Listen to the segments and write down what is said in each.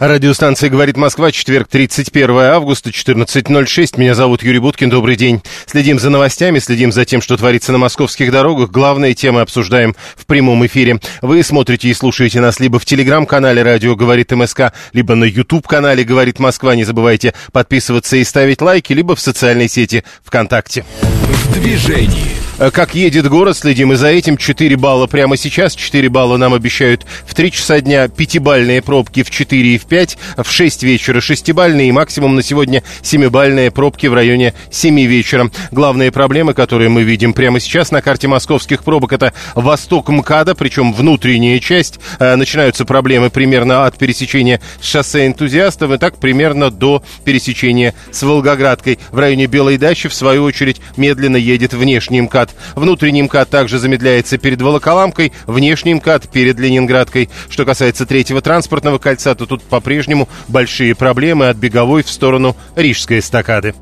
Радиостанция «Говорит Москва», четверг, 31 августа, 14.06. Меня зовут Юрий Буткин, добрый день. Следим за новостями, следим за тем, что творится на московских дорогах. Главные темы обсуждаем в прямом эфире. Вы смотрите и слушаете нас либо в телеграм-канале «Радио говорит МСК», либо на YouTube-канале «Говорит Москва». Не забывайте подписываться и ставить лайки, либо в социальной сети ВКонтакте. В движении. Э, как едет город, следим и за этим. 4 балла прямо сейчас, 4 балла нам обещают в 3 часа дня, 5-бальные пробки в 4 и в 5, в 6 вечера 6-бальные и максимум на сегодня 7-бальные пробки в районе 7 вечера. Главные проблемы, которые мы видим прямо сейчас на карте московских пробок, это восток МКАДа, причем внутренняя часть. Э, начинаются проблемы примерно от пересечения шоссе энтузиастов и так примерно до пересечения с Волгоградкой. В районе Белой дачи, в свою очередь, медленно едет внешний МКАД МКАД. Внутренний МКАД также замедляется перед Волоколамкой, внешний МКАД перед Ленинградкой. Что касается третьего транспортного кольца, то тут по-прежнему большие проблемы от беговой в сторону Рижской эстакады.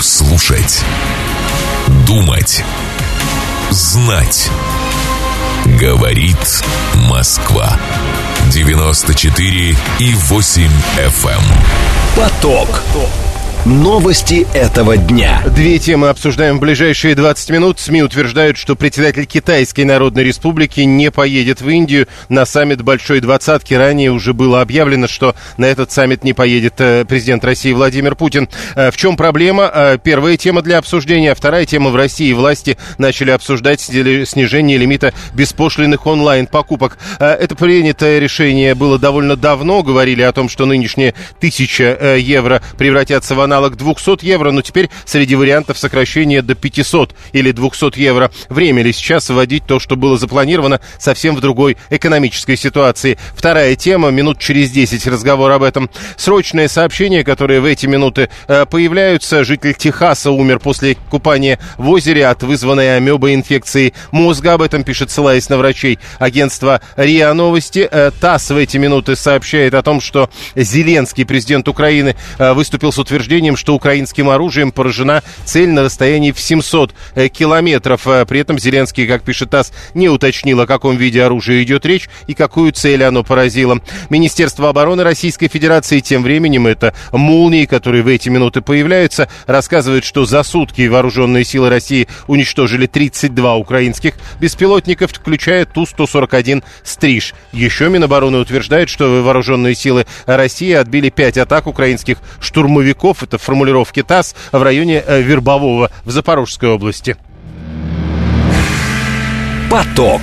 Слушать. Думать. Знать. Говорит Москва. 94 и 8 FM. Эм. Поток. Поток. Новости этого дня. Две темы обсуждаем в ближайшие 20 минут. СМИ утверждают, что председатель Китайской Народной Республики не поедет в Индию на саммит Большой Двадцатки. Ранее уже было объявлено, что на этот саммит не поедет э, президент России Владимир Путин. Э, в чем проблема? Э, первая тема для обсуждения. Вторая тема в России. Власти начали обсуждать снижение лимита беспошлиных онлайн-покупок. Это принятое решение было довольно давно. Говорили о том, что нынешние 1000 евро превратятся в аналог аналог 200 евро, но теперь среди вариантов сокращения до 500 или 200 евро. Время ли сейчас вводить то, что было запланировано совсем в другой экономической ситуации? Вторая тема, минут через 10 разговор об этом. Срочное сообщение, которое в эти минуты э, появляются. Житель Техаса умер после купания в озере от вызванной амебой инфекции мозга. Об этом пишет, ссылаясь на врачей агентства РИА Новости. Э, ТАСС в эти минуты сообщает о том, что Зеленский, президент Украины, э, выступил с утверждением сообщением, что украинским оружием поражена цель на расстоянии в 700 э, километров. Э, при этом Зеленский, как пишет ТАСС, не уточнил, о каком виде оружия идет речь и какую цель оно поразило. Министерство обороны Российской Федерации тем временем, это молнии, которые в эти минуты появляются, рассказывает, что за сутки вооруженные силы России уничтожили 32 украинских беспилотников, включая Ту-141 «Стриж». Еще Минобороны утверждает, что вооруженные силы России отбили 5 атак украинских штурмовиков. Это формулировки ТАСС в районе э, Вербового в Запорожской области. Поток.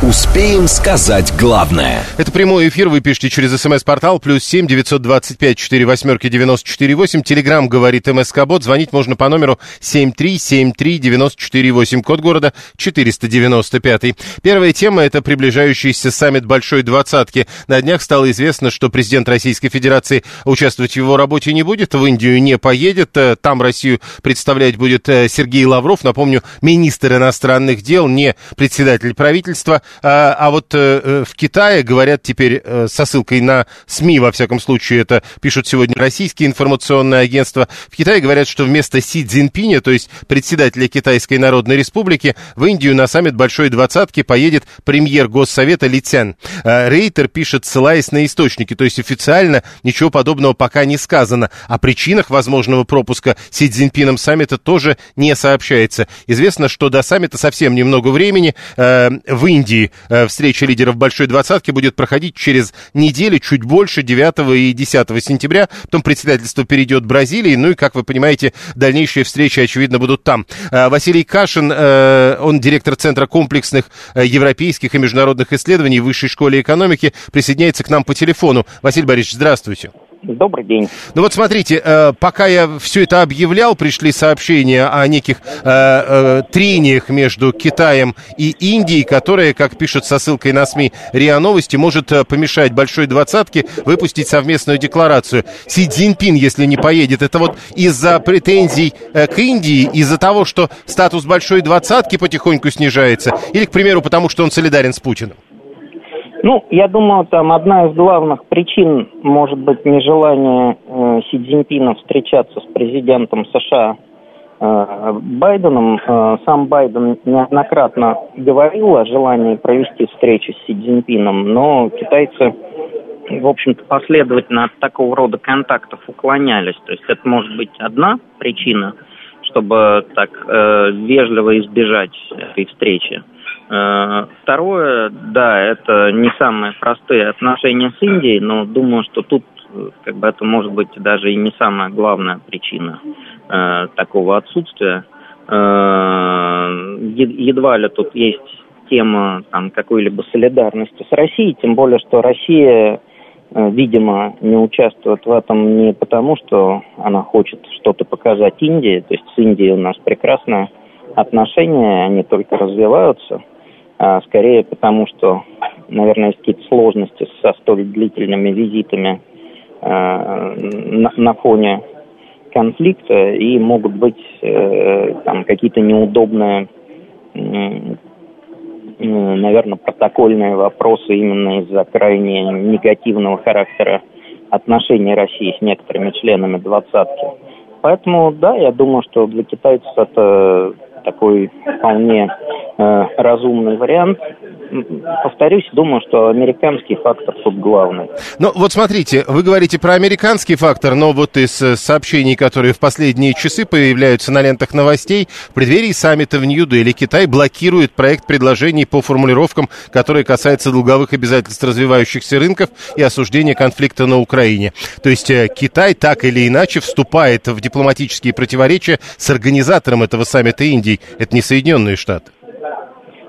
Успеем сказать главное. Это прямой эфир. Вы пишите через смс-портал плюс семь девятьсот двадцать пять четыре восьмерки девяносто четыре восемь. Телеграмм говорит МСК Бот. Звонить можно по номеру семь три семь три девяносто четыре восемь. Код города четыреста девяносто пятый. Первая тема это приближающийся саммит Большой Двадцатки. На днях стало известно, что президент Российской Федерации участвовать в его работе не будет, в Индию не поедет. Э, там Россию представлять будет э, Сергей Лавров. Напомню, министр иностранных дел, не председатель правительства. А, а вот э, э, в Китае говорят теперь э, со ссылкой на СМИ, во всяком случае, это пишут сегодня российские информационные агентства. В Китае говорят, что вместо Си Цзиньпиня, то есть председателя Китайской Народной Республики, в Индию на саммит Большой Двадцатки поедет премьер Госсовета Ли Цян. Рейтер пишет, ссылаясь на источники, то есть официально ничего подобного пока не сказано. О причинах возможного пропуска Си Цзиньпином саммита тоже не сообщается. Известно, что до саммита совсем немного времени. В Индии Грузии э, встреча лидеров Большой Двадцатки будет проходить через неделю, чуть больше, 9 и 10 сентября. Потом председательство перейдет Бразилии. Ну и, как вы понимаете, дальнейшие встречи, очевидно, будут там. Э, Василий Кашин, э, он директор Центра комплексных европейских и международных исследований в Высшей школе экономики, присоединяется к нам по телефону. Василий Борисович, здравствуйте. Добрый день. Ну вот смотрите, э, пока я все это объявлял, пришли сообщения о неких э, э, трениях между Китаем и Индией, которые, как пишут со ссылкой на СМИ РИА Новости, может помешать Большой Двадцатке выпустить совместную декларацию. Си Цзиньпин, если не поедет, это вот из-за претензий к Индии, из-за того, что статус Большой Двадцатки потихоньку снижается, или, к примеру, потому что он солидарен с Путиным? Ну, я думаю, там одна из главных причин может быть нежелание э, Си Цзиньпина встречаться с президентом США э, Байденом. Э, сам Байден неоднократно говорил о желании провести встречу с Си Цзиньпином, но китайцы, в общем-то, последовательно от такого рода контактов уклонялись. То есть это может быть одна причина, чтобы так э, вежливо избежать этой встречи. Второе, да, это не самые простые отношения с Индией, но думаю, что тут э, как бы это может быть даже и не самая главная причина э, такого отсутствия. Э, едва ли тут есть тема там, какой-либо солидарности с Россией, тем более, что Россия, э, видимо, не участвует в этом не потому, что она хочет что-то показать Индии, то есть с Индией у нас прекрасные отношения, они только развиваются – а, скорее потому, что, наверное, есть какие-то сложности со столь длительными визитами а, на, на фоне конфликта и могут быть э, там какие-то неудобные, наверное, протокольные вопросы именно из-за крайне негативного характера отношений России с некоторыми членами двадцатки. Поэтому, да, я думаю, что для китайцев это такой вполне э, разумный вариант. Повторюсь, думаю, что американский фактор тут главный. Ну, вот смотрите, вы говорите про американский фактор, но вот из э, сообщений, которые в последние часы появляются на лентах новостей, в преддверии саммита в Нью-Дели Китай блокирует проект предложений по формулировкам, которые касаются долговых обязательств развивающихся рынков и осуждения конфликта на Украине. То есть э, Китай так или иначе вступает в дипломатические противоречия с организатором этого саммита Индии. Это не Соединенные Штаты.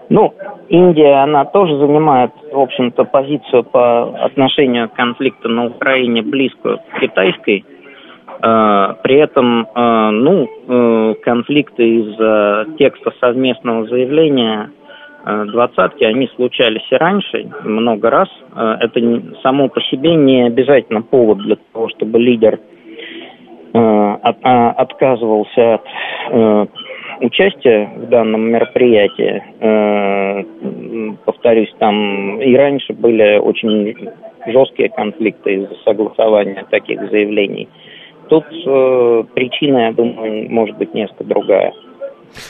Ну, Индия, она тоже занимает, в общем-то, позицию по отношению к конфликту на Украине близкую к китайской. Э, при этом, э, ну, э, конфликты из-за текста совместного заявления двадцатки, они случались и раньше, много раз. Это само по себе не обязательно повод для того, чтобы лидер а, отказывался от участие в данном мероприятии, э, повторюсь, там и раньше были очень жесткие конфликты из-за согласования таких заявлений. Тут э, причина, я думаю, может быть несколько другая.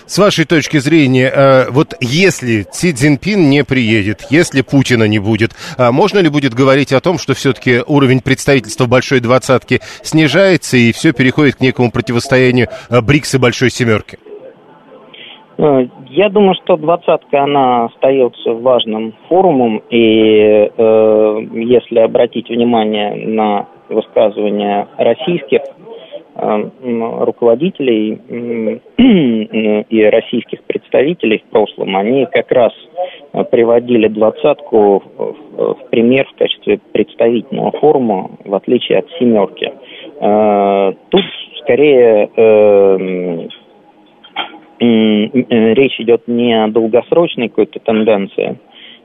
С вашей точки зрения, э, вот если Си Цзиньпин не приедет, если Путина не будет, можно ли будет говорить о том, что все-таки уровень представительства Большой Двадцатки снижается и все переходит к некому противостоянию БРИКС и Большой Семерки? Э, я думаю, что двадцатка, она остается важным форумом, и э, если обратить внимание на высказывания российских э, руководителей э, и российских представителей в прошлом, они как раз приводили двадцатку в, в пример в качестве представительного форума, в отличие от семерки. Э, тут скорее э, Э, речь идет не о долгосрочной какой-то тенденции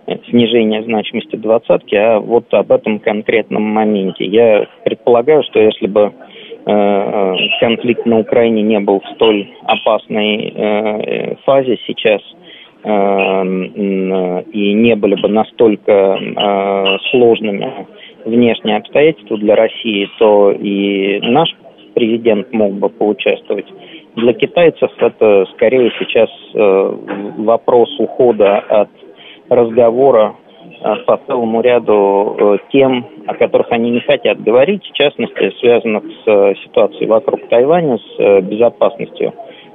э, снижения значимости двадцатки, а вот об этом конкретном моменте. Я предполагаю, что если бы э, конфликт на Украине не был в столь опасной фазе сейчас, и не были бы настолько сложными внешние обстоятельства для России, то и наш президент мог бы поучаствовать для китайцев это скорее сейчас э, вопрос ухода от разговора э, по целому ряду э, тем, о которых они не хотят говорить, в частности, связанных с ситуацией вокруг Тайваня, с безопасностью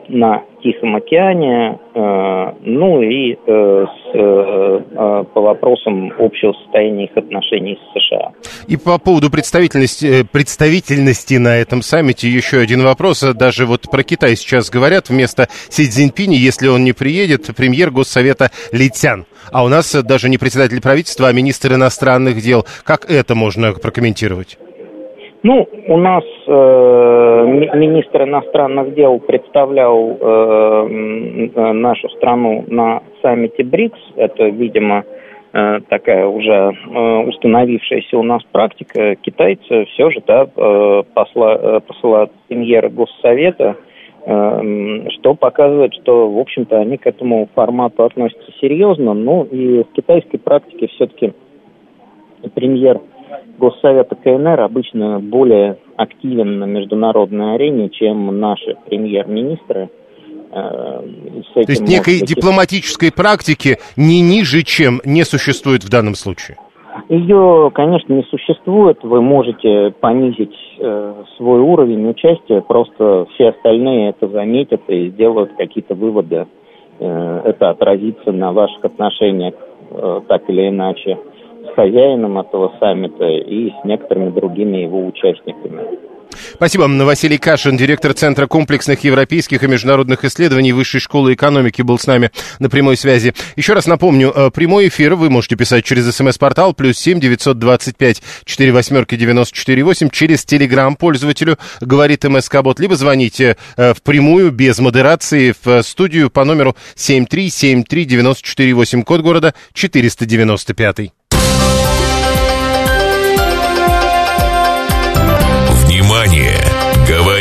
на Тихом океане, э, ну и э, э, по вопросам общего состояния их отношений с США. И по поводу представительности, представительности на этом саммите еще один вопрос. Даже вот про Китай сейчас говорят, вместо Си Цзиньпини, если он не приедет, премьер Госсовета Литян. А у нас даже не председатель правительства, а министр иностранных дел. Как это можно прокомментировать? Ну, у нас э, министр иностранных дел представлял э, нашу страну на саммите БРИКС. Это, видимо, э, такая уже э, установившаяся у нас практика. Китайцы все же да, э, посла, э, посылают премьера Госсовета, э, что показывает, что, в общем-то, они к этому формату относятся серьезно. Ну и в китайской практике все-таки премьер Госсовета КНР обычно более активен на международной арене, чем наши премьер-министры. Э, То есть некой быть... дипломатической практики не ниже, чем не существует в данном случае? Ее, конечно, не существует. Вы можете понизить э, свой уровень участия, просто все остальные это заметят и сделают какие-то выводы. Э, это отразится на ваших отношениях э, так или иначе с хозяином этого саммита и с некоторыми другими его участниками. Спасибо. Василий Кашин, директор Центра комплексных европейских и международных исследований Высшей школы экономики, был с нами на прямой связи. Еще раз напомню, э, прямой эфир вы можете писать через смс-портал плюс семь девятьсот двадцать пять четыре восьмерки девяносто четыре восемь через телеграм пользователю говорит МСК-бот, либо звоните э, в прямую без модерации в студию по номеру семь три семь три девяносто четыре восемь код города четыреста девяносто пятый.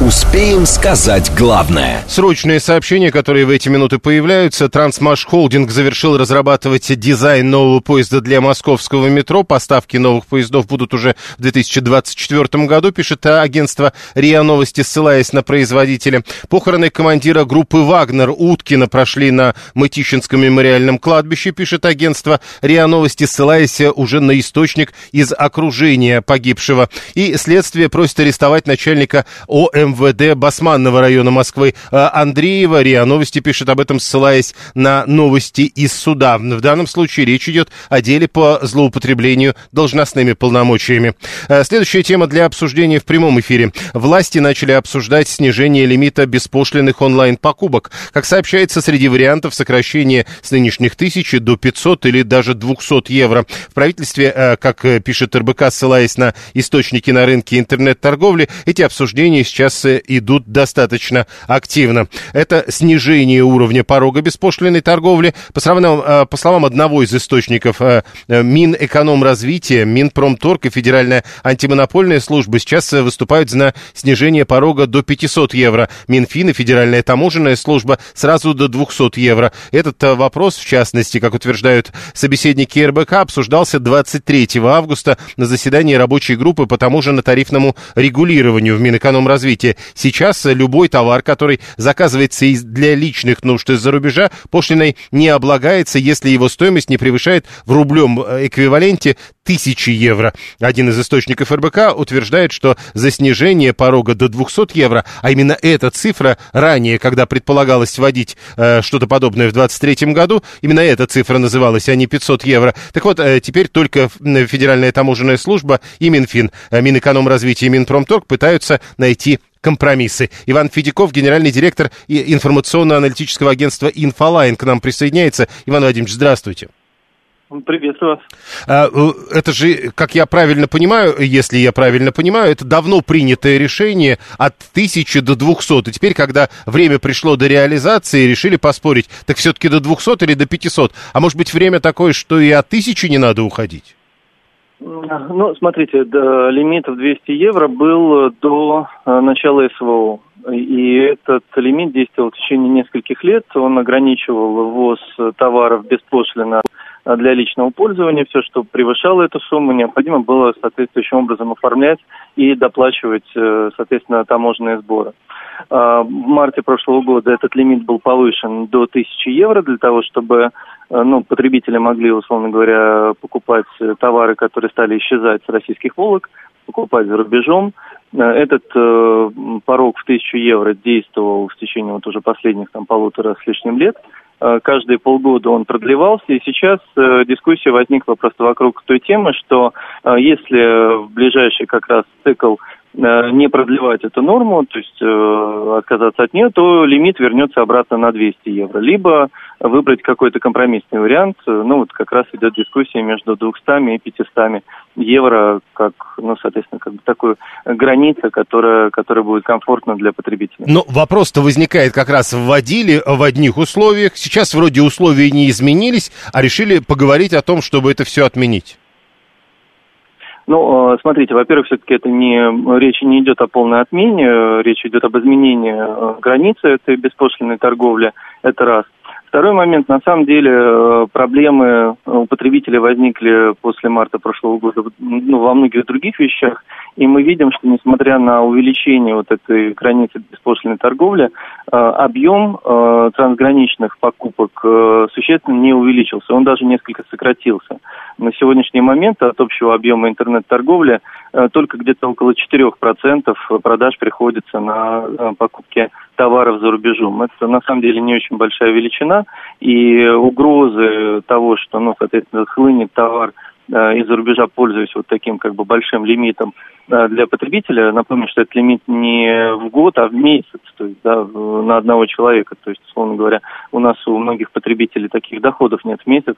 Успеем сказать главное. Срочные сообщения, которые в эти минуты появляются. Трансмаш Холдинг завершил разрабатывать дизайн нового поезда для московского метро. Поставки новых поездов будут уже в 2024 году, пишет агентство РИА Новости, ссылаясь на производителя. Похороны командира группы «Вагнер» Уткина прошли на Мытищинском мемориальном кладбище, пишет агентство РИА Новости, ссылаясь уже на источник из окружения погибшего. И следствие просит арестовать начальника ОМ МВД Басманного района Москвы э, Андреева. РИА Новости пишет об этом, ссылаясь на новости из суда. В данном случае речь идет о деле по злоупотреблению должностными полномочиями. Э, следующая тема для обсуждения в прямом эфире. Власти начали обсуждать снижение лимита беспошлиных онлайн-покупок. Как сообщается, среди вариантов сокращение с нынешних тысячи до 500 или даже 200 евро. В правительстве, э, как пишет РБК, ссылаясь на источники на рынке интернет-торговли, эти обсуждения сейчас процессы идут достаточно активно. Это снижение уровня порога беспошлиной торговли. По, словам, э, по словам одного из источников, э, э, Минэкономразвития, Минпромторг и Федеральная антимонопольная служба сейчас выступают за снижение порога до 500 евро. Минфин и Федеральная таможенная служба сразу до 200 евро. Этот вопрос, в частности, как утверждают собеседники РБК, обсуждался 23 августа на заседании рабочей группы по таможенно-тарифному регулированию в Минэкономразвитии развития. Сейчас любой товар, который заказывается для личных нужд из-за рубежа, пошлиной не облагается, если его стоимость не превышает в рублем э, эквиваленте тысячи евро. Один из источников РБК утверждает, что за снижение порога до 200 евро, а именно эта цифра ранее, когда предполагалось вводить э, что-то подобное в 2023 году, именно эта цифра называлась, а не 500 евро. Так вот, э, теперь только Федеральная таможенная служба и Минфин, э, Минэкономразвитие и Минпромторг пытаются найти компромиссы. Иван Федяков, генеральный директор информационно-аналитического агентства «Инфолайн» к нам присоединяется. Иван Владимирович, здравствуйте. Приветствую вас. А, э, это же, как я правильно понимаю, если я правильно понимаю, это давно принятое решение от 1000 до 200. И теперь, когда время пришло до реализации, решили поспорить, так все-таки до 200 или до 500? А может быть, время такое, что и от 1000 не надо уходить? Ну, смотрите, да, лимит в 200 евро был до э, начала СВО. И этот лимит действовал в течение нескольких лет. Он ограничивал ввоз товаров беспошлино для личного пользования. Все, что превышало эту сумму, необходимо было соответствующим образом оформлять и доплачивать, э, соответственно, таможенные сборы. В марте прошлого года этот лимит был повышен до 1000 евро для того, чтобы э, ну, потребители могли, условно говоря, покупать товары, которые стали исчезать с российских полок, покупать за рубежом. Э, этот э, порог в 1000 евро действовал в течение вот уже последних там полутора с лишним лет. Э, каждые полгода он продлевался, и сейчас э, дискуссия возникла просто вокруг той темы, что э, если в ближайший как раз цикл не продлевать эту норму, то есть э, отказаться от нее, то лимит вернется обратно на 200 евро. Либо выбрать какой-то компромиссный вариант. Ну, вот как раз идет дискуссия между 200 и 500 евро, как, ну, соответственно, как бы такую граница, которая, которая будет комфортна для потребителя. Но вопрос-то возникает как раз, вводили в одних условиях, сейчас вроде условия не изменились, а решили поговорить о том, чтобы это все отменить. Ну, э, смотрите, во-первых, все-таки это не речь не идет о полной отмене, речь идет об изменении э, границы этой беспошлиной торговли. Это раз. Второй момент, на самом деле, э, проблемы у потребителей возникли после марта прошлого года ну, во многих других вещах, и мы видим, что несмотря на увеличение вот этой границы беспошлиной торговли, э, объем э, трансграничных покупок существенно не увеличился, он даже несколько сократился. На сегодняшний момент от общего объема интернет-торговли только где-то около 4% продаж приходится на покупки товаров за рубежом. Это на самом деле не очень большая величина, и угрозы того, что, ну, соответственно, хлынет товар э, из-за рубежа, пользуясь вот таким как бы большим лимитом э, для потребителя. Напомню, что это лимит не в год, а в месяц, то есть да, на одного человека. То есть, условно говоря, у нас у многих потребителей таких доходов нет в месяц.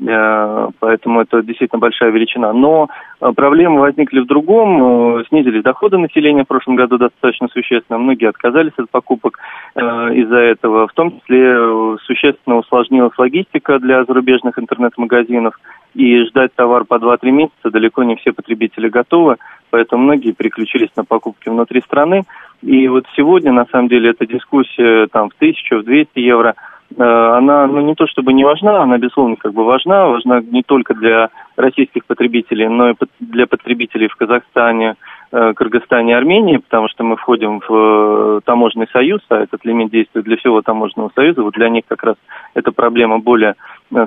Э, поэтому это действительно большая величина. Но э, проблемы возникли в другом. Э, снизились доходы населения в прошлом году достаточно существенно. Многие отказались от покупок из-за этого. В том числе существенно усложнилась логистика для зарубежных интернет-магазинов. И ждать товар по 2-3 месяца далеко не все потребители готовы. Поэтому многие переключились на покупки внутри страны. И вот сегодня, на самом деле, эта дискуссия там в 1000, в 200 евро – она ну, не то чтобы не важна, она, безусловно, как бы важна, важна не только для российских потребителей, но и для потребителей в Казахстане, э, Кыргызстане и Армении, потому что мы входим в э, таможенный союз, а этот лимит действует для всего таможенного союза. Вот для них как раз эта проблема более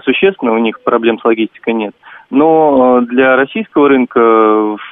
существенна, у них проблем с логистикой нет. Но э, для российского рынка,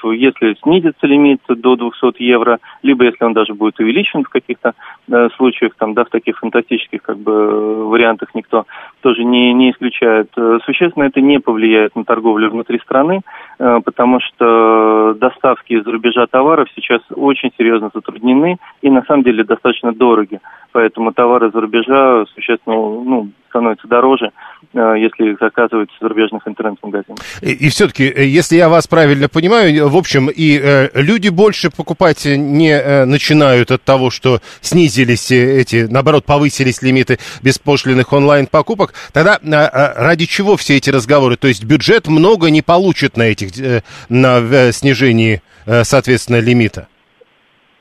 если снизится лимит до 200 евро, либо если он даже будет увеличен в каких-то э, случаях, там, да, в таких фантастических как бы вариантах никто тоже не, не исключает, э, существенно это не повлияет на торговлю внутри страны, потому что доставки из-за рубежа товаров сейчас очень серьезно затруднены и на самом деле достаточно дороги. Поэтому товары за рубежа существенно ну, становятся дороже, если их заказывают из зарубежных интернет-магазинов. И, и все-таки, э, если я вас правильно понимаю, в общем, и э, люди больше покупать не э, начинают от того, что снизились э, эти, наоборот, повысились лимиты беспошлиных онлайн-покупок, тогда э, ради чего все эти разговоры? То есть бюджет много не получит на этих, э, на э, снижении, э, соответственно, лимита?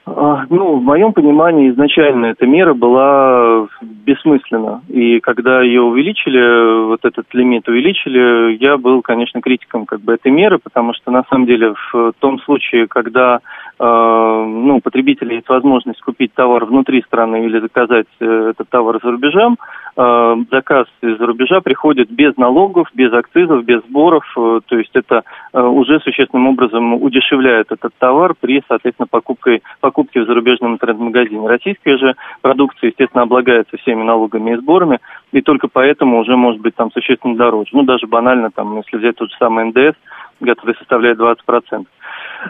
А, ну, в моем понимании изначально эта мера была бессмысленна. И когда ее увеличили, вот этот лимит увеличили, я был, конечно, критиком как бы этой меры, потому что на самом деле в том случае, когда ну, потребителя есть возможность купить товар внутри страны или заказать э, этот товар за рубежом, э, заказ из-за рубежа приходит без налогов, без акцизов, без сборов, э, то есть это э, уже существенным образом удешевляет этот товар при, соответственно, покупке, покупке в зарубежном интернет-магазине. Российская же продукция, естественно, облагается всеми налогами и сборами, и только поэтому уже может быть там существенно дороже. Ну, даже банально, там, если взять тот же самый НДС, который составляет 20%.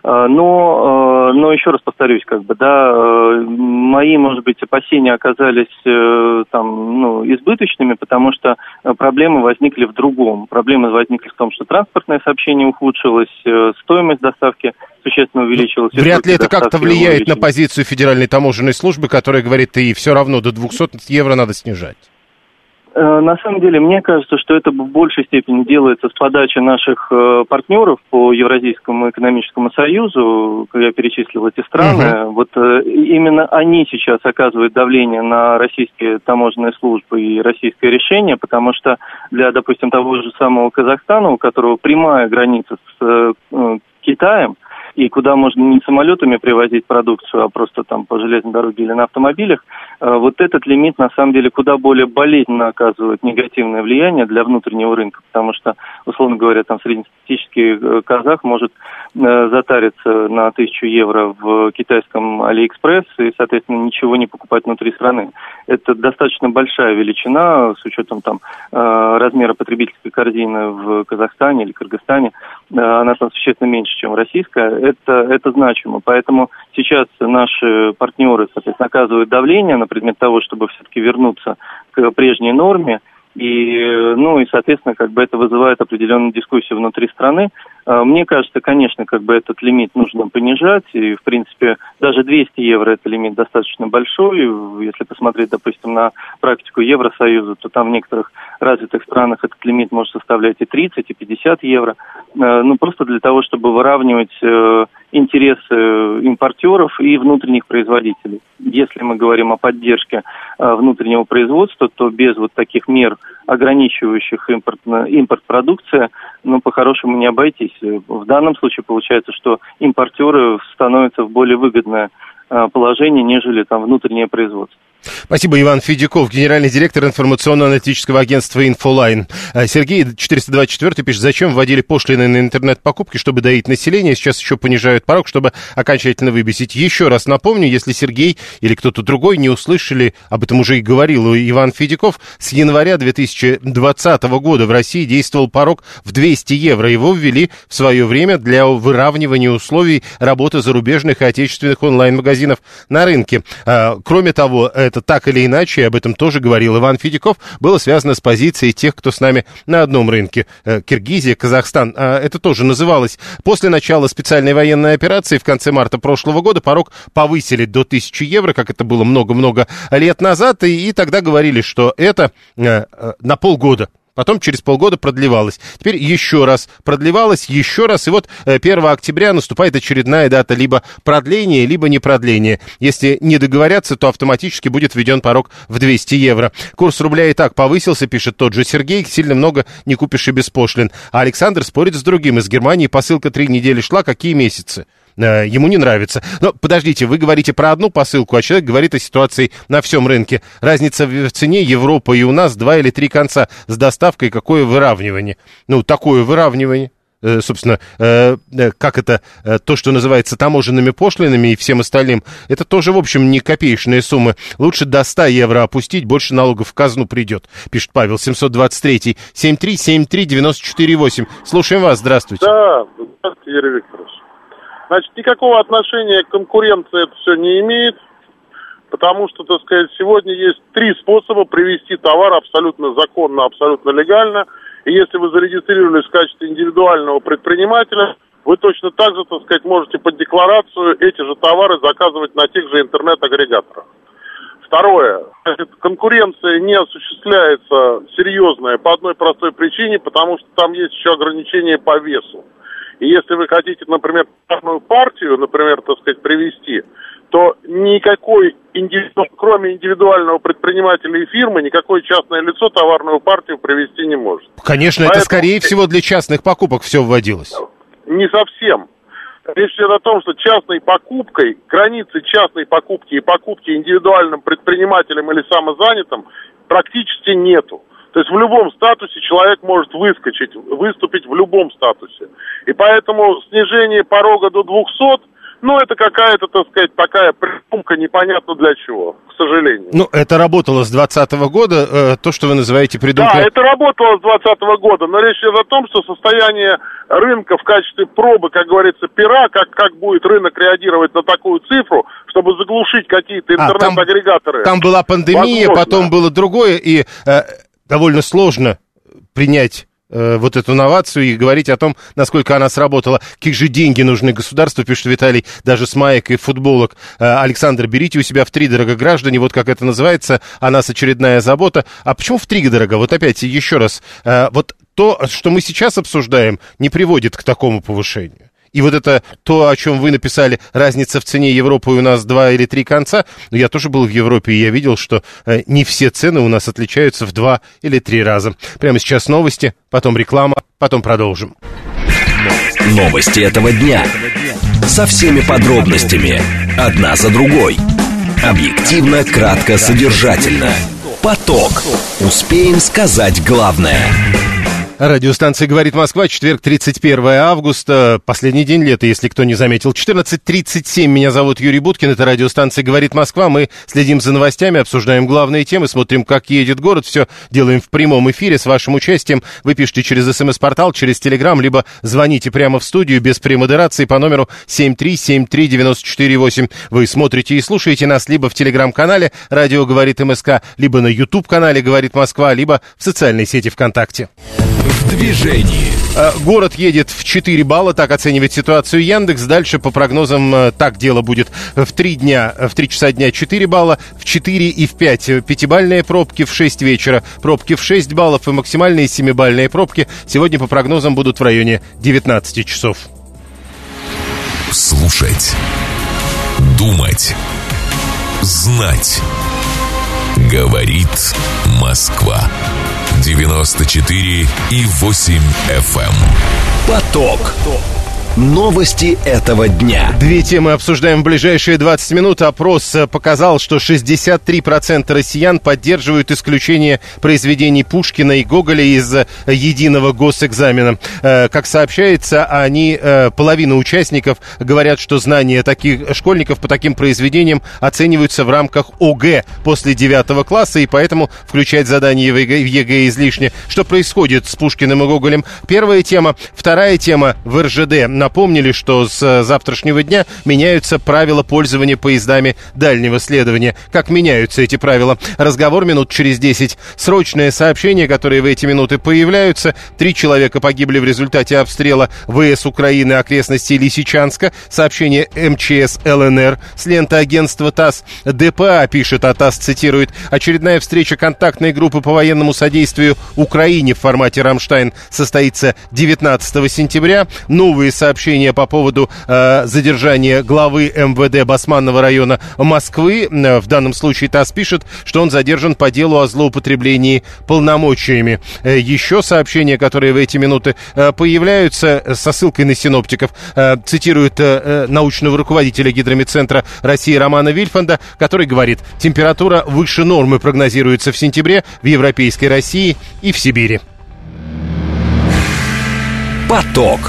А, но, а, но еще раз повторюсь, как бы, да, э, мои, может быть, опасения оказались э, там, ну, избыточными, потому что проблемы возникли в другом. Проблемы возникли в том, что транспортное сообщение ухудшилось, э, стоимость доставки существенно увеличилась. Вряд ли это как-то влияет на позицию Федеральной таможенной службы, которая говорит, и все равно до 200 евро надо снижать. Э, на самом деле, мне кажется, что это в большей степени делается с подачи наших э, партнеров по Евразийскому экономическому союзу, я перечислил эти страны. Угу. Вот э, именно они сейчас оказывают давление на российские таможенные службы и российское решение, потому что для, допустим, того же самого Казахстана, у которого прямая граница с Китаем, и куда можно не самолетами привозить продукцию, а просто там по железной дороге или на автомобилях, э, вот этот лимит на самом деле куда более болезненно оказывает негативное влияние для внутреннего рынка, потому что, условно говоря, там среднестатистический э, казах может э, затариться на тысячу евро в китайском Алиэкспресс и, соответственно, ничего не покупать внутри страны. Это достаточно большая величина с учетом там размера потребительской корзины в Казахстане или Кыргызстане. Она там существенно меньше, чем российская это, это значимо. Поэтому сейчас наши партнеры, соответственно, оказывают давление на предмет того, чтобы все-таки вернуться к прежней норме. И, ну, и, соответственно, как бы это вызывает определенную дискуссию внутри страны. А, мне кажется, конечно, как бы этот лимит нужно понижать. И, в принципе, даже 200 евро – это лимит достаточно большой. Если посмотреть, допустим, на практику Евросоюза, то там в некоторых развитых странах этот лимит может составлять и 30, и 50 евро. А, ну, просто для того, чтобы выравнивать э, интересы импортеров и внутренних производителей. Если мы говорим о поддержке э, внутреннего производства, то без вот таких мер, ограничивающих импорт, импорт продукции, ну, по-хорошему не обойтись. В данном случае получается, что импортеры становятся в более выгодное э, положение, нежели там внутреннее производство. Спасибо, Иван Федяков, генеральный директор информационно-аналитического агентства «Инфолайн». А, Сергей 424 пишет, зачем вводили пошлины на интернет-покупки, чтобы доить население, сейчас еще понижают порог, чтобы окончательно выбесить. Еще раз напомню, если Сергей или кто-то другой не услышали, об этом уже и говорил Иван Федяков, с января 2020 года в России действовал порог в 200 евро. Его ввели в свое время для выравнивания условий работы зарубежных и отечественных онлайн-магазинов на рынке. А, кроме того, это так или иначе, об этом тоже говорил Иван Федяков, было связано с позицией тех, кто с нами на одном рынке. Э, Киргизия, Казахстан. А это тоже называлось. После начала специальной военной операции в конце марта прошлого года порог повысили до 1000 евро, как это было много-много лет назад, и, и тогда говорили, что это э, э, на полгода Потом через полгода продлевалось. Теперь еще раз продлевалось, еще раз. И вот 1 э, октября наступает очередная дата либо продления, либо не продления. Если не договорятся, то автоматически будет введен порог в 200 евро. Курс рубля и так повысился, пишет тот же Сергей. Сильно много не купишь и без пошлин. А Александр спорит с другим. Из Германии посылка три недели шла. Какие месяцы? Э, ему не нравится. Но подождите, вы говорите про одну посылку, а человек говорит о ситуации на всем рынке. Разница в цене Европа и у нас два или три конца с доставкой. Какое выравнивание? Ну, такое выравнивание э, собственно, э, как это, то, что называется таможенными пошлинами и всем остальным, это тоже, в общем, не копеечные суммы. Лучше до 100 евро опустить, больше налогов в казну придет, пишет Павел, 723 73 73 94 8. Слушаем вас, здравствуйте. Да, здравствуйте, Юрий Викторович. Значит, никакого отношения к конкуренции это все не имеет, потому что, так сказать, сегодня есть три способа привести товар абсолютно законно, абсолютно легально. И если вы зарегистрировались в качестве индивидуального предпринимателя, вы точно так же, так сказать, можете под декларацию эти же товары заказывать на тех же интернет-агрегаторах. Второе. Значит, конкуренция не осуществляется серьезная по одной простой причине, потому что там есть еще ограничения по весу. И если вы хотите, например, товарную партию, например, так сказать, привести, то никакой, индивиду... кроме индивидуального предпринимателя и фирмы, никакое частное лицо товарную партию привести не может. Конечно, Поэтому... это скорее всего для частных покупок все вводилось. Не совсем. Речь идет о том, что частной покупкой, границы частной покупки и покупки индивидуальным предпринимателем или самозанятым практически нету. То есть в любом статусе человек может выскочить, выступить в любом статусе. И поэтому снижение порога до 200 ну, это какая-то, так сказать, такая придумка непонятно для чего, к сожалению. Ну, это работало с 2020 года, э, то, что вы называете придумкой. Да, это работало с 2020 года, но речь идет о том, что состояние рынка в качестве пробы, как говорится, пера, как, как будет рынок реагировать на такую цифру, чтобы заглушить какие-то интернет-агрегаторы. А, там, там была пандемия, Возможно. потом было другое, и э, довольно сложно принять э, вот эту новацию и говорить о том, насколько она сработала. Какие же деньги нужны государству, пишет Виталий, даже с маек и футболок. Э, Александр, берите у себя в три дорого граждане, вот как это называется, о нас очередная забота. А почему в три дорого? Вот опять, еще раз, э, вот то, что мы сейчас обсуждаем, не приводит к такому повышению. И вот это то, о чем вы написали, разница в цене Европы у нас два или три конца. Но я тоже был в Европе, и я видел, что э, не все цены у нас отличаются в два или три раза. Прямо сейчас новости, потом реклама, потом продолжим. Новости этого дня. Со всеми подробностями. Одна за другой. Объективно, кратко, содержательно. Поток. Успеем сказать главное. Радиостанция «Говорит Москва», четверг, 31 августа, последний день лета, если кто не заметил. 14.37, меня зовут Юрий Буткин, это радиостанция «Говорит Москва». Мы следим за новостями, обсуждаем главные темы, смотрим, как едет город. Все делаем в прямом эфире с вашим участием. Вы пишите через смс-портал, через телеграм, либо звоните прямо в студию без премодерации по номеру 7373948. Вы смотрите и слушаете нас либо в телеграм-канале «Радио говорит МСК», либо на YouTube-канале «Говорит Москва», либо в социальной сети ВКонтакте в движении. Э, город едет в 4 балла, так оценивает ситуацию Яндекс. Дальше, по прогнозам, э, так дело будет в 3 дня, в 3 часа дня 4 балла, в 4 и в 5 пятибальные пробки, в 6 вечера пробки в 6 баллов и максимальные 7-бальные пробки сегодня, по прогнозам, будут в районе 19 часов. Слушать. Думать. Знать. Говорит Москва. 94 и 8 FM. Эм. Поток. Новости этого дня. Две темы обсуждаем в ближайшие 20 минут. Опрос э, показал, что 63% россиян поддерживают исключение произведений Пушкина и Гоголя из э, единого госэкзамена. Э, как сообщается, они, половина участников говорят, что знания таких школьников по таким произведениям оцениваются в рамках ОГЭ после 9 класса, и поэтому включать задание в ЕГЭ излишне. Что происходит с Пушкиным и Гоголем? Первая тема. Вторая тема в РЖД напомнили, что с э, завтрашнего дня меняются правила пользования поездами дальнего следования. Как меняются эти правила? Разговор минут через 10. Срочное сообщение, которое в эти минуты появляются. Три человека погибли в результате обстрела ВС Украины окрестностей Лисичанска. Сообщение МЧС ЛНР с ленты агентства ТАСС. ДПА пишет, а ТАСС цитирует. Очередная встреча контактной группы по военному содействию Украине в формате «Рамштайн» состоится 19 сентября. Новые сообщения сообщение по поводу э, задержания главы МВД Басманного района Москвы. Э, в данном случае ТАСС пишет, что он задержан по делу о злоупотреблении полномочиями. Э, еще сообщения, которые в эти минуты э, появляются со ссылкой на синоптиков, цитирует э, научного руководителя гидромедцентра России Романа Вильфанда, который говорит, температура выше нормы прогнозируется в сентябре в Европейской России и в Сибири. Поток.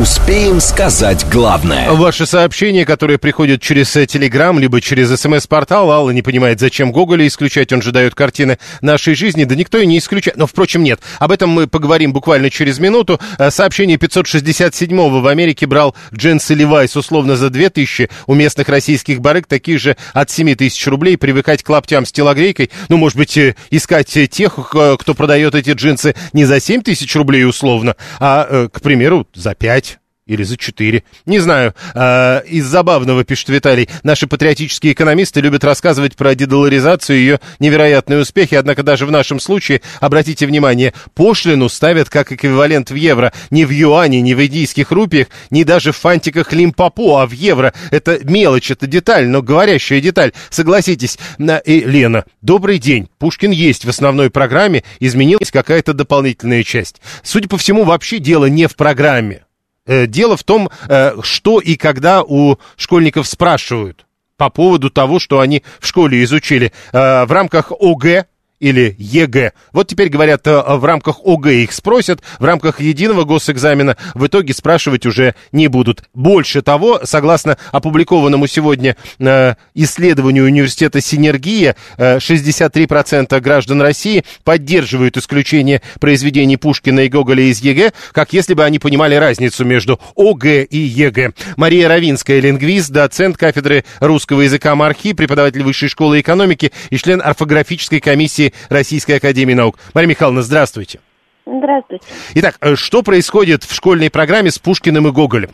Успеем сказать главное. Ваши сообщения, которые приходят через э, Телеграм, либо через СМС-портал. Алла не понимает, зачем Гоголя исключать. Он же дает картины нашей жизни. Да никто и не исключает. Но, впрочем, нет. Об этом мы поговорим буквально через минуту. Э, сообщение 567-го в Америке брал джинсы Левайс условно за 2000. У местных российских барыг такие же от 7 тысяч рублей. Привыкать к лаптям с телогрейкой. Ну, может быть, э, искать тех, кто продает эти джинсы не за 7 тысяч рублей условно, а, к примеру, за 5 или за четыре. Не знаю. А, из забавного, пишет Виталий, наши патриотические экономисты любят рассказывать про дедоларизацию и ее невероятные успехи, однако даже в нашем случае, обратите внимание, пошлину ставят как эквивалент в евро. Не в юане, не в индийских рупиях, не даже в фантиках лимпопо, а в евро. Это мелочь, это деталь, но говорящая деталь. Согласитесь. И, Лена, добрый день. Пушкин есть в основной программе, изменилась какая-то дополнительная часть. Судя по всему, вообще дело не в программе. Э, дело в том, э, что и когда у школьников спрашивают по поводу того, что они в школе изучили. Э, в рамках ОГЭ или ЕГЭ. Вот теперь говорят, э, в рамках ОГЭ их спросят, в рамках единого госэкзамена в итоге спрашивать уже не будут. Больше того, согласно опубликованному сегодня э, исследованию университета «Синергия», 63% э, граждан России поддерживают исключение произведений Пушкина и Гоголя из ЕГЭ, как если бы они понимали разницу между ОГЭ и ЕГЭ. Мария Равинская, лингвист, доцент кафедры русского языка МАРХИ, преподаватель Высшей школы экономики и член орфографической комиссии Российской Академии Наук. Мария Михайловна, здравствуйте. Здравствуйте. Итак, э, что происходит в школьной программе с Пушкиным и Гоголем?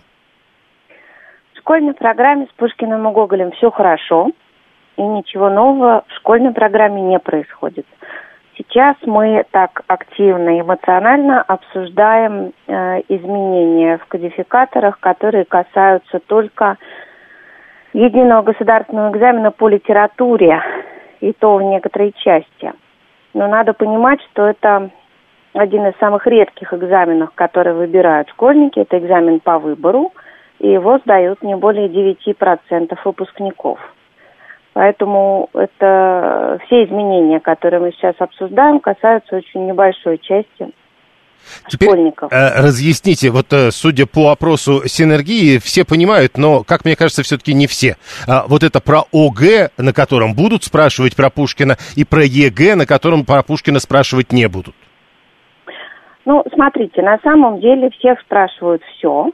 В школьной программе с Пушкиным и Гоголем все хорошо, и ничего нового в школьной программе не происходит. Сейчас мы так активно и эмоционально обсуждаем э, изменения в кодификаторах, которые касаются только единого государственного экзамена по литературе, и то в некоторой части. Но надо понимать, что это один из самых редких экзаменов, которые выбирают школьники. Это экзамен по выбору, и его сдают не более 9% выпускников. Поэтому это все изменения, которые мы сейчас обсуждаем, касаются очень небольшой части Теперь школьников. Э, разъясните, вот э, судя по опросу синергии, все понимают, но, как мне кажется, все-таки не все. А, вот это про ОГЭ, на котором будут спрашивать про Пушкина, и про ЕГЭ, на котором про Пушкина спрашивать не будут. Ну, смотрите, на самом деле всех спрашивают все.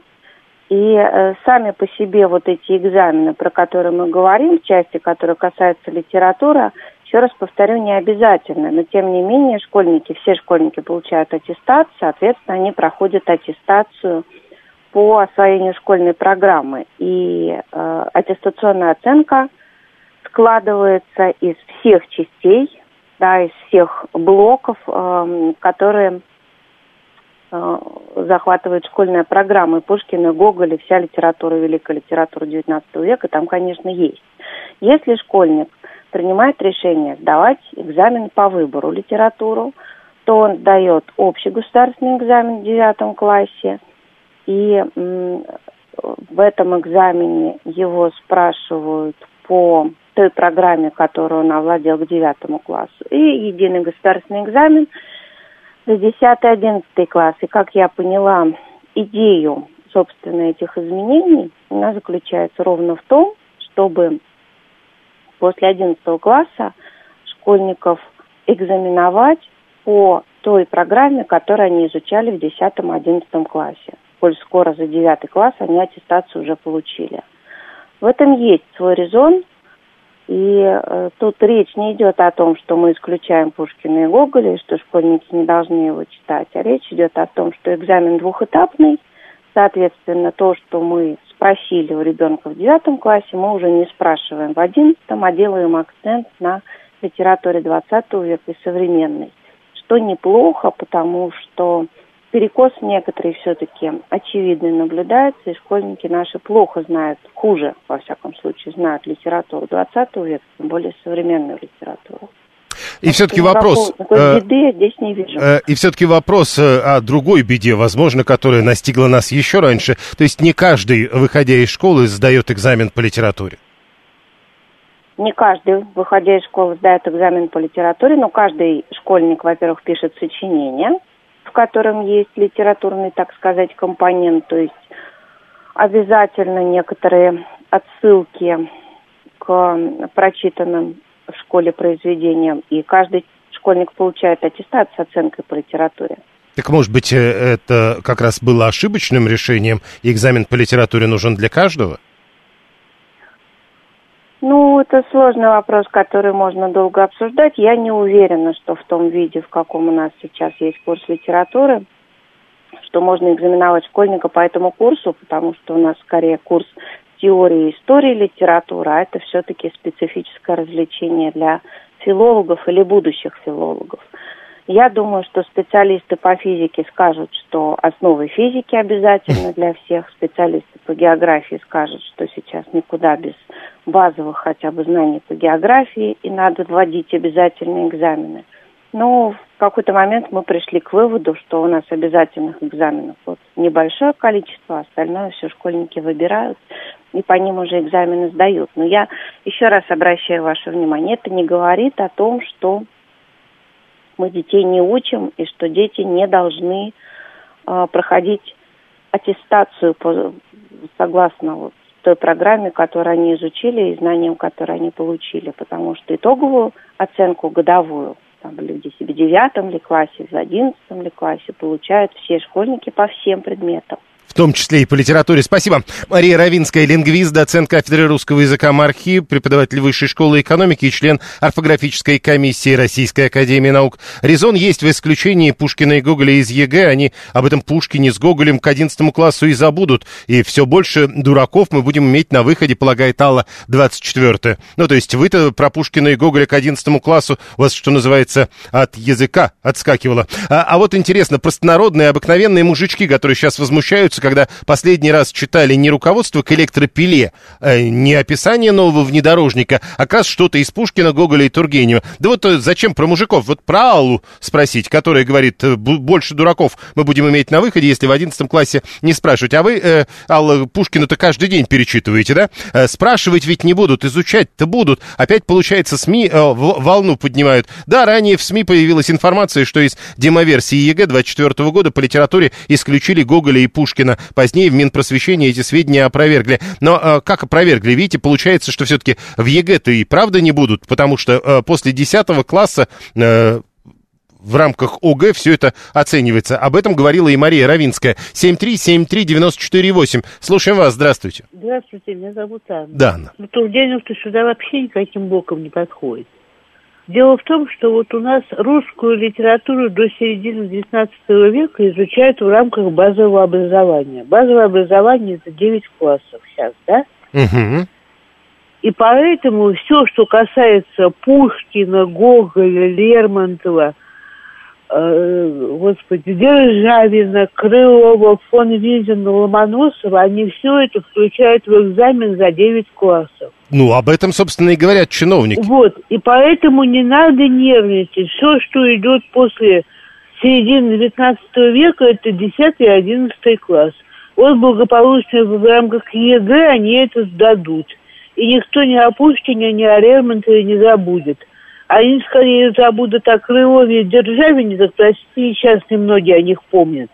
И э, сами по себе вот эти экзамены, про которые мы говорим, в части, которая касается литературы, еще раз повторю, не обязательно, но тем не менее школьники, все школьники получают аттестат, соответственно, они проходят аттестацию по освоению школьной программы. И э, аттестационная оценка складывается из всех частей, да, из всех блоков, э, которые э, захватывает школьная программа и Пушкина, и вся литература, великая литература XIX века, там, конечно, есть. Если школьник принимает решение сдавать экзамен по выбору литературу, то он сдает общий государственный экзамен в девятом классе, и в этом экзамене его спрашивают по той программе, которую он овладел к девятому классу, и единый государственный экзамен за 10-11 класс. И как я поняла идею, собственно, этих изменений, она заключается ровно в том, чтобы после 11 класса школьников экзаменовать по той программе, которую они изучали в 10-11 классе. Коль скоро за 9 класс они аттестацию уже получили. В этом есть свой резон, и э, тут речь не идет о том, что мы исключаем Пушкина и Гоголя, и что школьники не должны его читать, а речь идет о том, что экзамен двухэтапный, соответственно, то, что мы спросили у ребенка в девятом классе, мы уже не спрашиваем в одиннадцатом, а делаем акцент на литературе 20 века и современной. Что неплохо, потому что перекос некоторые все-таки очевидно наблюдается, и школьники наши плохо знают, хуже, во всяком случае, знают литературу 20 века, тем более современную литературу. И все-таки вопрос... Никакой беды я здесь не вижу. Э, и все-таки вопрос э, о другой беде, возможно, которая настигла нас еще раньше. То есть не каждый, выходя из школы, сдает экзамен по литературе. Не каждый, выходя из школы, сдает экзамен по литературе, но каждый школьник, во-первых, пишет сочинение, в котором есть литературный, так сказать, компонент, то есть обязательно некоторые отсылки к прочитанным в школе произведениям, и каждый школьник получает аттестат с оценкой по литературе. Так, может быть, э, это как раз было ошибочным решением, и экзамен по литературе нужен для каждого? Ну, это сложный вопрос, который можно долго обсуждать. Я не уверена, что в том виде, в каком у нас сейчас есть курс литературы, что можно экзаменовать школьника по этому курсу, потому что у нас скорее курс теории истории литературы, а это все-таки специфическое развлечение для филологов или будущих филологов. Я думаю, что специалисты по физике скажут, что основы физики обязательны для всех. Специалисты по географии скажут, что сейчас никуда без базовых хотя бы знаний по географии и надо вводить обязательные экзамены. Но в какой-то момент мы пришли к выводу, что у нас обязательных экзаменов вот небольшое количество, а остальное все школьники выбирают и по ним уже экзамены сдают. Но я еще раз обращаю ваше внимание, это не говорит о том, что мы детей не учим и что дети не должны э, проходить аттестацию по, согласно вот той программе, которую они изучили и знаниям, которые они получили, потому что итоговую оценку годовую там люди себе в девятом ли классе, в одиннадцатом ли классе получают все школьники по всем предметам в том числе и по литературе. Спасибо. Мария Ровинская, лингвист, доцент кафедры русского языка МАРХИ, преподаватель Высшей школы экономики и член орфографической комиссии Российской академии наук. Резон есть в исключении Пушкина и Гоголя из ЕГЭ. Они об этом Пушкине с Гоголем к 11 классу и забудут. И все больше дураков мы будем иметь на выходе, полагает Алла, 24 Ну, то есть вы-то про Пушкина и Гоголя к 11 классу у вас, что называется, от языка отскакивало. А, а вот интересно, простонародные, обыкновенные мужички, которые сейчас возмущаются, кажется, когда последний раз читали не руководство к электропиле, э, не описание нового внедорожника, а как раз что-то из Пушкина, Гоголя и Тургенева. Да вот э, зачем про мужиков? Вот про Аллу спросить, которая говорит, э, «Бу- больше дураков мы будем иметь на выходе, если в 11 классе не спрашивать. А вы, Алла, Пушкина-то каждый день перечитываете, да? Спрашивать ведь не будут, изучать-то будут. Опять, получается, СМИ волну поднимают. Да, ранее в СМИ появилась информация, что из демоверсии ЕГЭ 24 года по литературе исключили Гоголя и Пушкина. Позднее в Минпросвещении эти сведения опровергли. Но э, как опровергли? Видите, получается, что все-таки в ЕГЭ-то и правда не будут, потому что э, после 10 класса э, в рамках ОГЭ все это оценивается. Об этом говорила и Мария Равинская. 7373948. Слушаем вас, здравствуйте. Здравствуйте, меня зовут Анна. Да, Анна. Ну, Тургенев-то сюда вообще никаким боком не подходит. Дело в том, что вот у нас русскую литературу до середины XIX века изучают в рамках базового образования. Базовое образование – это 9 классов сейчас, да? Мгм. И поэтому все, что касается Пушкина, Гоголя, Лермонтова, господи, Державина, Крылова, фон Визина, Ломоносова, они все это включают в экзамен за 9 классов. Ну, об этом, собственно, и говорят чиновники. Вот, и поэтому не надо нервничать. Все, что идет после середины 19 века, это 10 и 11 класс. Вот благополучно в рамках ЕГЭ они это сдадут. И никто ни о Пушкине, ни о Лермонтове не забудет. Они скорее забудут о Крылове и Державине, так простите, и сейчас немногие о них помнят.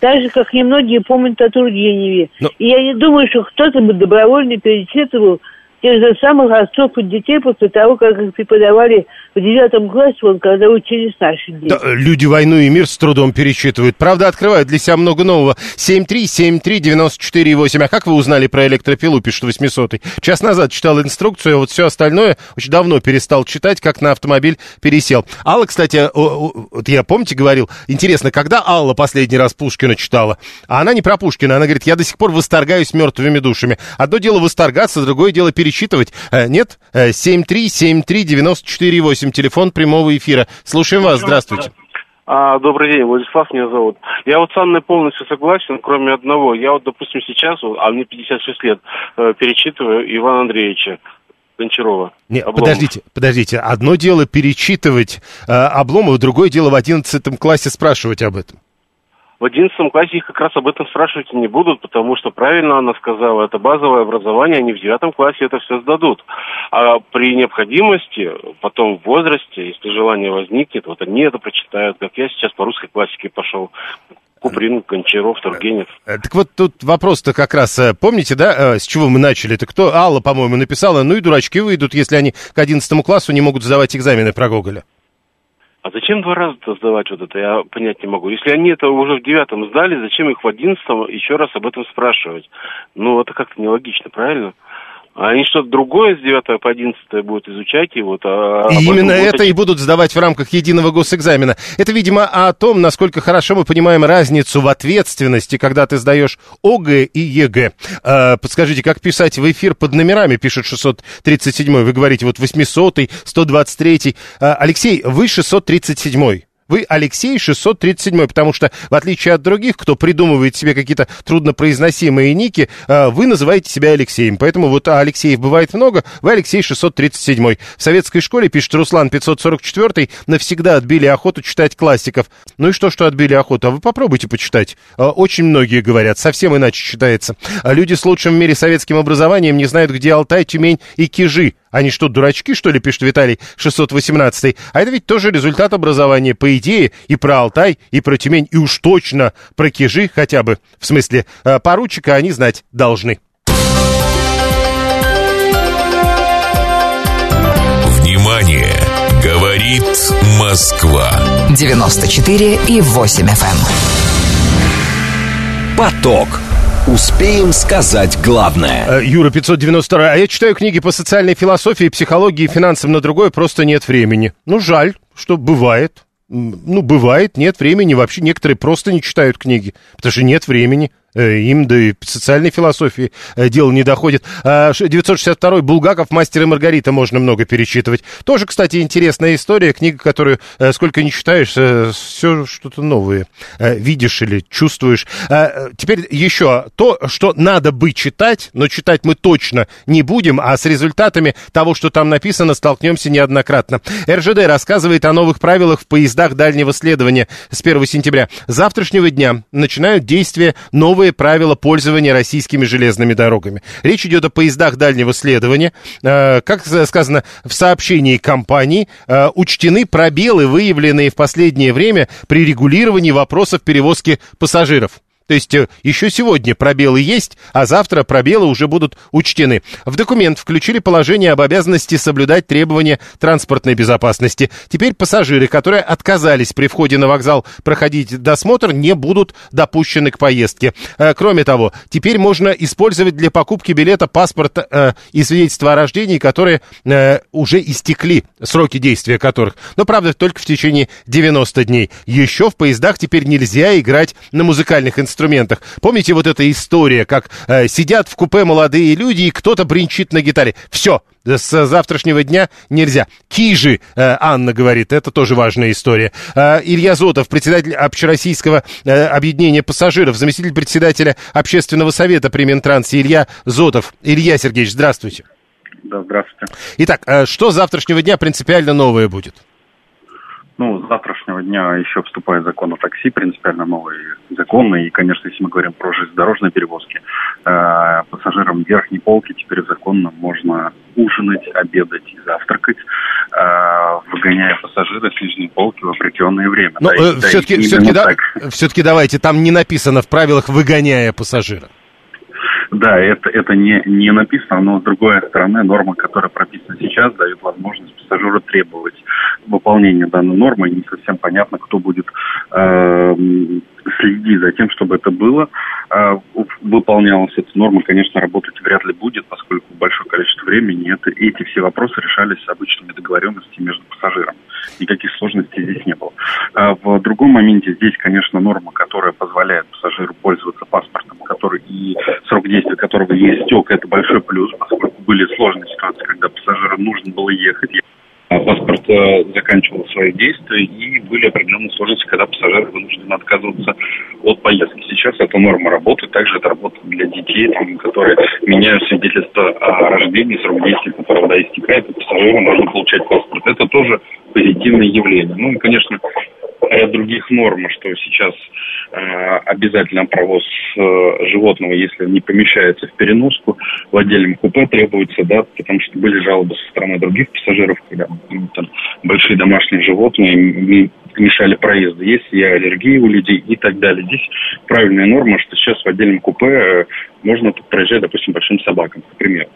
Так же, как немногие помнят о Тургеневе. Но- И я не думаю, что кто-то бы добровольно перечитывал тех же самых отцов и детей после того, как их преподавали в девятом классе, вон, когда учились наши дети. Да, люди «Войну и мир» с трудом перечитывают. Правда, открывают для себя много нового. 7373948. А как вы узнали про электропилу, пишет 800 Час назад читал инструкцию, а вот все остальное очень давно перестал читать, как на автомобиль пересел. Алла, кстати, вот я, помните, говорил, интересно, когда Алла последний раз Пушкина читала? А она не про Пушкина, она говорит, я до сих пор восторгаюсь мертвыми душами. Одно дело восторгаться, другое дело перечитывать. Э, нет? Э, 7373948, телефон прямого эфира. Слушаем вас, здравствуйте. А, добрый день, Владислав меня зовут. Я вот с Анной полностью согласен, кроме одного. Я вот, допустим, сейчас, вот, а мне 56 лет, э, перечитываю Ивана Андреевича Гончарова. Не, Обломов. подождите, подождите. Одно дело перечитывать э, Обломова, другое дело в одиннадцатом классе спрашивать об этом. В одиннадцатом классе их как раз об этом спрашивать не будут, потому что правильно она сказала, это базовое образование, они в девятом классе это все сдадут. А при необходимости, потом в возрасте, если желание возникнет, вот они это прочитают, как я сейчас по русской классике пошел. Куприн, Гончаров, Тургенев. Э, Так вот тут вопрос-то как раз, э, помните, да, э, с чего мы начали? Это кто? Алла, по-моему, написала, ну и дурачки выйдут, если они к одиннадцатому классу не могут сдавать экзамены про Гоголя. А зачем два раза-то сдавать вот это, я понять не могу. Если они это уже в девятом сдали, зачем их в одиннадцатом еще раз об этом спрашивать? Ну, это как-то нелогично, правильно? А они что-то другое с 9 по 11 будут изучать, и вот... А, И именно будет это и будут сдавать в рамках единого госэкзамена. Это, видимо, о том, насколько хорошо мы понимаем разницу в ответственности, когда ты сдаешь ОГЭ и ЕГЭ. Э, подскажите, как писать в эфир под номерами, пишет 637 Вы говорите, вот 800 123 Э, Алексей, вы 637 Вы Алексей 637 потому что, в отличие от других, кто придумывает себе какие-то труднопроизносимые ники, э, вы называете себя Алексеем. Поэтому вот Алексеев бывает много, вы Алексей 637 В советской школе, пишет Руслан 544 навсегда отбили охоту читать классиков. Ну и что, что отбили охоту? А вы попробуйте почитать. Э, Очень многие говорят, совсем иначе читается. А Люди с лучшим в мире советским образованием не знают, где Алтай, Тюмень и Кижи. Они что, дурачки, что ли, пишет Виталий 618 А это ведь тоже результат образования, по идее, и про Алтай, и про Тюмень, и уж точно про Кижи хотя бы. В смысле, э, поручика они знать должны. Внимание! Говорит Москва. 94 и 8 FM. Поток. Успеем сказать главное. Э, Юра 592. А я читаю книги по социальной философии, психологии финансам, на другое просто нет времени. Ну, жаль, что бывает. Ну, бывает, нет времени. Вообще некоторые просто не читают книги, потому что нет времени. Э, им, да и социальной философии э, дело не доходит. 962-й Булгаков, Мастер и Маргарита можно много перечитывать. Тоже, кстати, интересная история, книга, которую э, сколько не читаешь, все что-то новое видишь или чувствуешь. Теперь еще то, что надо бы читать, но читать мы точно не будем, а с результатами того, что там написано, столкнемся неоднократно. РЖД рассказывает о новых правилах в поездах дальнего следования с 1 сентября. С завтрашнего дня начинают действие новые новые правила пользования российскими железными дорогами. Речь идет о поездах дальнего следования. Э, как сказано в сообщении компании, э, учтены пробелы, выявленные в последнее время при регулировании вопросов перевозки пассажиров. То есть э, еще сегодня пробелы есть, а завтра пробелы уже будут учтены. В документ включили положение об обязанности соблюдать требования транспортной безопасности. Теперь пассажиры, которые отказались при входе на вокзал проходить досмотр, не будут допущены к поездке. Э, кроме того, теперь можно использовать для покупки билета паспорт э, и свидетельство о рождении, которые уже истекли, сроки действия которых. Но, правда, только в течение 90 дней. Еще в поездах теперь нельзя играть на музыкальных инструментах инструментах. Помните вот эта история, как э, сидят в купе молодые люди, и кто-то бренчит на гитаре. Все, с завтрашнего дня нельзя. Кижи, э, Анна говорит, это тоже важная история. Э, Илья Зотов, председатель общероссийского э, объединения пассажиров, заместитель председателя общественного совета при Минтрансе Илья Зотов. Илья Сергеевич, здравствуйте. Да, здравствуйте. Итак, э, что с завтрашнего дня принципиально новое будет? Ну, с завтрашнего дня еще вступает закон о такси, принципиально новый закон. И, конечно, если мы говорим про железнодорожные перевозки, э, пассажирам верхней полки теперь законно можно ужинать, обедать и завтракать, э, выгоняя пассажира с нижней полки в определенное время. Но э, да, все-таки, все-таки, да, все-таки давайте, там не написано в правилах «выгоняя пассажира». Да, это, это не, не написано, но с другой стороны, норма, которая прописана сейчас, дает возможность пассажиру требовать выполнения данной нормы. Не совсем понятно, кто будет э, следить за тем, чтобы это было. Э, выполнялась эта норма, конечно, работать вряд ли будет, поскольку большое количество времени это, эти все вопросы решались обычными договоренностями между пассажирами. Никаких сложностей здесь не было. А в другом моменте здесь, конечно, норма, которая позволяет пассажиру пользоваться паспортом, который и срок действия которого не истек, это большой плюс, поскольку были сложные ситуации, когда пассажиру нужно было ехать, паспорт э, заканчивал свои действия, и были определенные сложности, когда пассажиры вынуждены отказываться от поездки. Сейчас эта норма работает, также это работает для детей, там, которые меняют свидетельство о рождении, срок действия которого да, истекает, и пассажирам можно получать паспорт. Это тоже позитивное явление. Ну и, конечно, ряд других норм, что сейчас э, обязательно провоз э, животного, если не помещается в переноску, в отдельном купе требуется, да, потому что были жалобы со стороны других пассажиров, когда там, большие домашние животные мешали проезду, есть и аллергии у людей и так далее. Здесь правильная норма, что сейчас в отдельном купе э, можно проезжать, допустим, большим собакам, к примеру.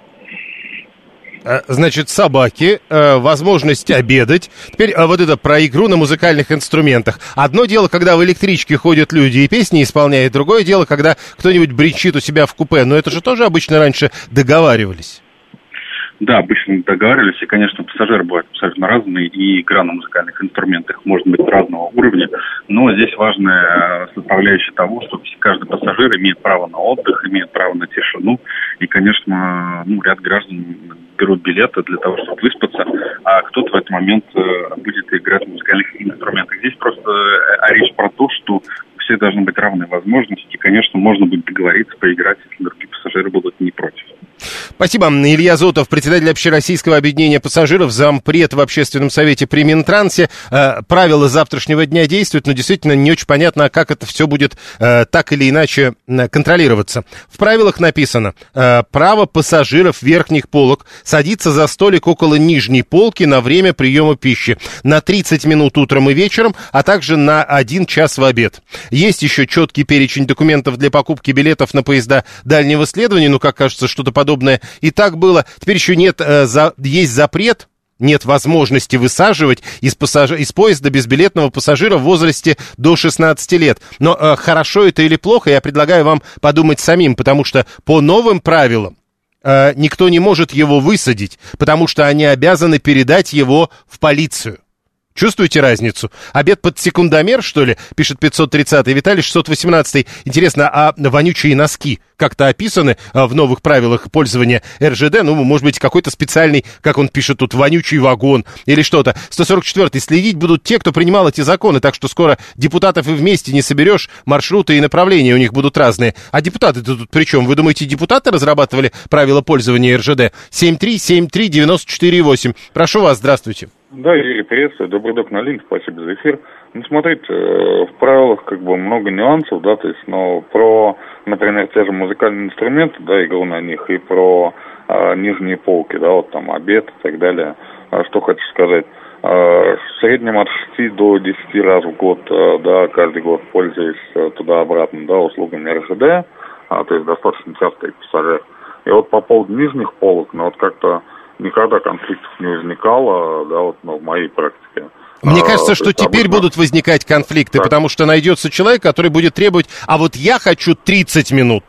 Э, значит, собаки, э, возможность обедать. Теперь э, вот это про игру на музыкальных инструментах. Одно дело, когда в электричке ходят люди и песни исполняют, другое дело, когда кто-нибудь бренчит у себя в купе. Но это же тоже обычно раньше договаривались. Да, обычно договаривались, и, конечно, пассажиры бывают абсолютно разные, и игра на музыкальных инструментах может быть разного уровня, но здесь важная составляющая того, что каждый пассажир имеет право на отдых, имеет право на тишину, и, конечно, ну, ряд граждан берут билеты для того, чтобы выспаться, а кто-то в этот момент э, будет играть на музыкальных инструментах. Здесь просто э, речь про то, что все должны быть равные возможности, и, конечно, можно будет договориться, поиграть, если другие пассажиры будут не против. Спасибо. Илья Зотов, председатель Общероссийского объединения пассажиров, зампред в Общественном совете при Минтрансе. Э, правила завтрашнего дня действуют, но действительно не очень понятно, как это все будет э, так или иначе э, контролироваться. В правилах написано, право пассажиров верхних полок садиться за столик около нижней полки на время приема пищи на 30 минут утром и вечером, а также на 1 час в обед. Есть еще четкий перечень документов для покупки билетов на поезда дальнего следования, но, как кажется, что-то подобное подобное и так было. Теперь еще нет, э, за, есть запрет нет возможности высаживать из, пассаж... из поезда безбилетного пассажира в возрасте до 16 лет. Но э, хорошо это или плохо, я предлагаю вам подумать самим, потому что по новым правилам э, никто не может его высадить, потому что они обязаны передать его в полицию. Чувствуете разницу? Обед под секундомер, что ли? Пишет 530-й. Виталий 618-й. Интересно, а вонючие носки как-то описаны а, в новых правилах пользования РЖД? Ну, может быть, какой-то специальный, как он пишет тут, вонючий вагон или что-то. 144-й. Следить будут те, кто принимал эти законы, так что скоро депутатов и вместе не соберешь, маршруты и направления у них будут разные. А депутаты-то тут при чем? Вы думаете, депутаты разрабатывали правила пользования РЖД? 7373948. Прошу вас, здравствуйте. Да, Юрий, приветствую. Добрый док на линк, спасибо за эфир. Ну, смотрите, э, в правилах как бы много нюансов, да, то есть, но про, например, те же музыкальные инструменты, да, игру на них, и про а, нижние полки, да, вот там обед и так далее. А что хочу сказать. А, в среднем от 6 до 10 раз в год, а, да, каждый год пользуюсь а, туда-обратно, да, услугами РЖД, а, то есть достаточно часто пассажир. И вот по поводу нижних полок, ну вот как-то никогда конфликтов не возникало, да, вот ну, в моей практике. Мне а, кажется, что теперь будут возникать конфликты, так. потому что найдется человек, который будет требовать, а вот я хочу 30 минут.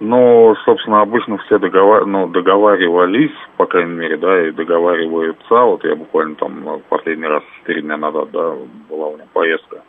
Ну, собственно, обычно все договар... ну, договаривались, по крайней мере, да, и договариваются. Вот я буквально там последний раз 4 дня назад, да, была у меня поездка.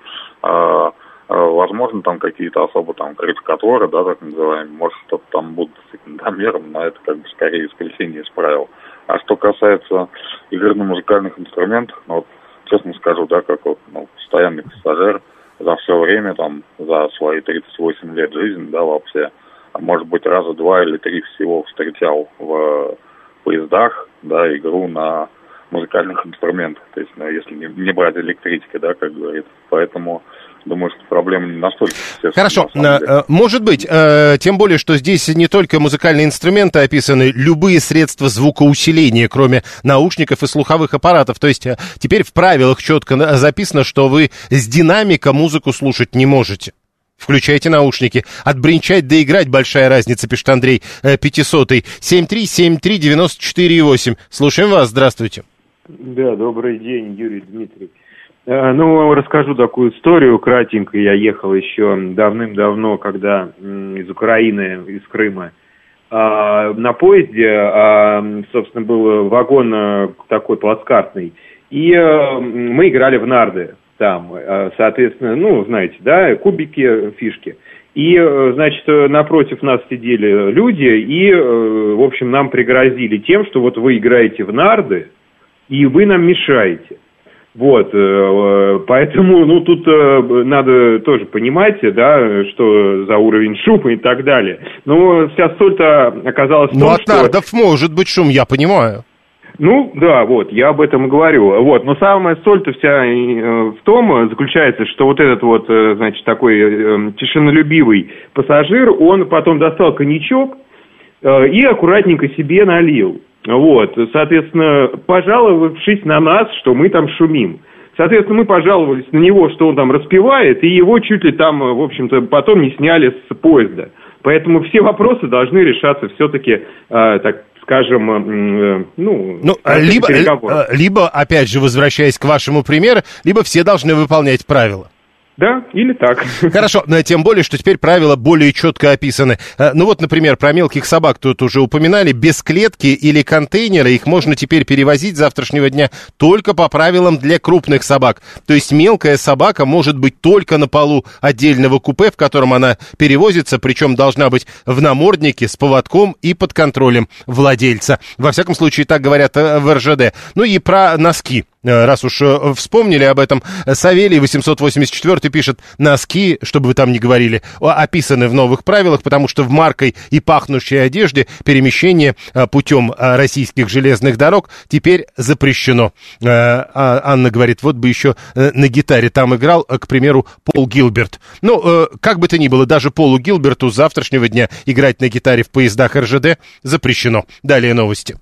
А, а, возможно, там какие-то особо там критикаторы, да, так называемые, может, что-то там будут секундомером, но это как бы скорее исключение из правил. А что касается игры на музыкальных инструментах, ну, вот, честно скажу, да, как вот, ну, постоянный пассажир за все время, там, за свои 38 лет жизни, да, вообще, а может быть, раза два или три всего встречал в поездах, да, игру на музыкальных инструментах, то есть, ну, если не, не брать электрички, да, как говорится. Поэтому думаю, что проблема не настолько. Хорошо, э, может быть, э, тем более, что здесь не только музыкальные инструменты описаны, любые средства звукоусиления, кроме наушников и слуховых аппаратов. То есть э, теперь в правилах четко записано, что вы с динамика музыку слушать не можете. Включайте наушники. Отбринчать да играть большая разница, пишет Андрей 500 7373948. Слушаем вас, здравствуйте. Да, добрый день, Юрий Дмитриевич. Э, ну, расскажу такую историю кратенько. Я ехал еще давным-давно, когда из Украины, из Крыма, а, на поезде, а, собственно, был вагон э, такой плацкартный, и э, мы играли в нарды там, соответственно, ну, знаете, да, кубики, фишки. И, значит, напротив нас сидели люди, и, в общем, нам пригрозили тем, что вот вы играете в нарды, и вы нам мешаете. Вот, э, э, поэтому, ну, тут э, надо тоже понимать, да, что за уровень шума и так далее. Но вся соль-то оказалась в ну, том, Ну, от нардов что... может быть шум, я понимаю. Ну, да, вот, я об этом и говорю. Вот, но самая соль-то вся в том заключается, что вот этот вот, значит, такой тишинолюбивый пассажир, он потом достал коньячок и аккуратненько себе налил. Вот, соответственно, пожаловавшись на нас, что мы там шумим. Соответственно, мы пожаловались на него, что он там распевает, и его чуть ли там, в общем-то, потом не сняли с поезда. Поэтому все вопросы должны решаться все-таки, э, так скажем, э, ну, ну либо, э, либо, опять же, возвращаясь к вашему примеру, либо все должны выполнять правила. Да, или так. Хорошо, но тем более, что теперь правила более четко описаны. Э, ну вот, например, про мелких собак тут уже упоминали. Без клетки или контейнера их можно теперь перевозить завтрашнего дня только по правилам для крупных собак. То есть мелкая собака может быть только на полу отдельного купе, в котором она перевозится, причем должна быть в наморднике с поводком и под контролем владельца. Во всяком случае, так говорят э, в РЖД. Ну и про носки. Э, раз уж э, вспомнили об этом, Савелий 884 пишет, носки, чтобы вы там не говорили, описаны в новых правилах, потому что в маркой и пахнущей одежде перемещение э, путем российских железных дорог теперь запрещено. А Анна говорит, вот бы еще на гитаре там играл, к примеру, Пол Гилберт. Ну, как бы то ни было, даже Полу Гилберту завтрашнего дня играть на гитаре в поездах РЖД запрещено. Далее новости.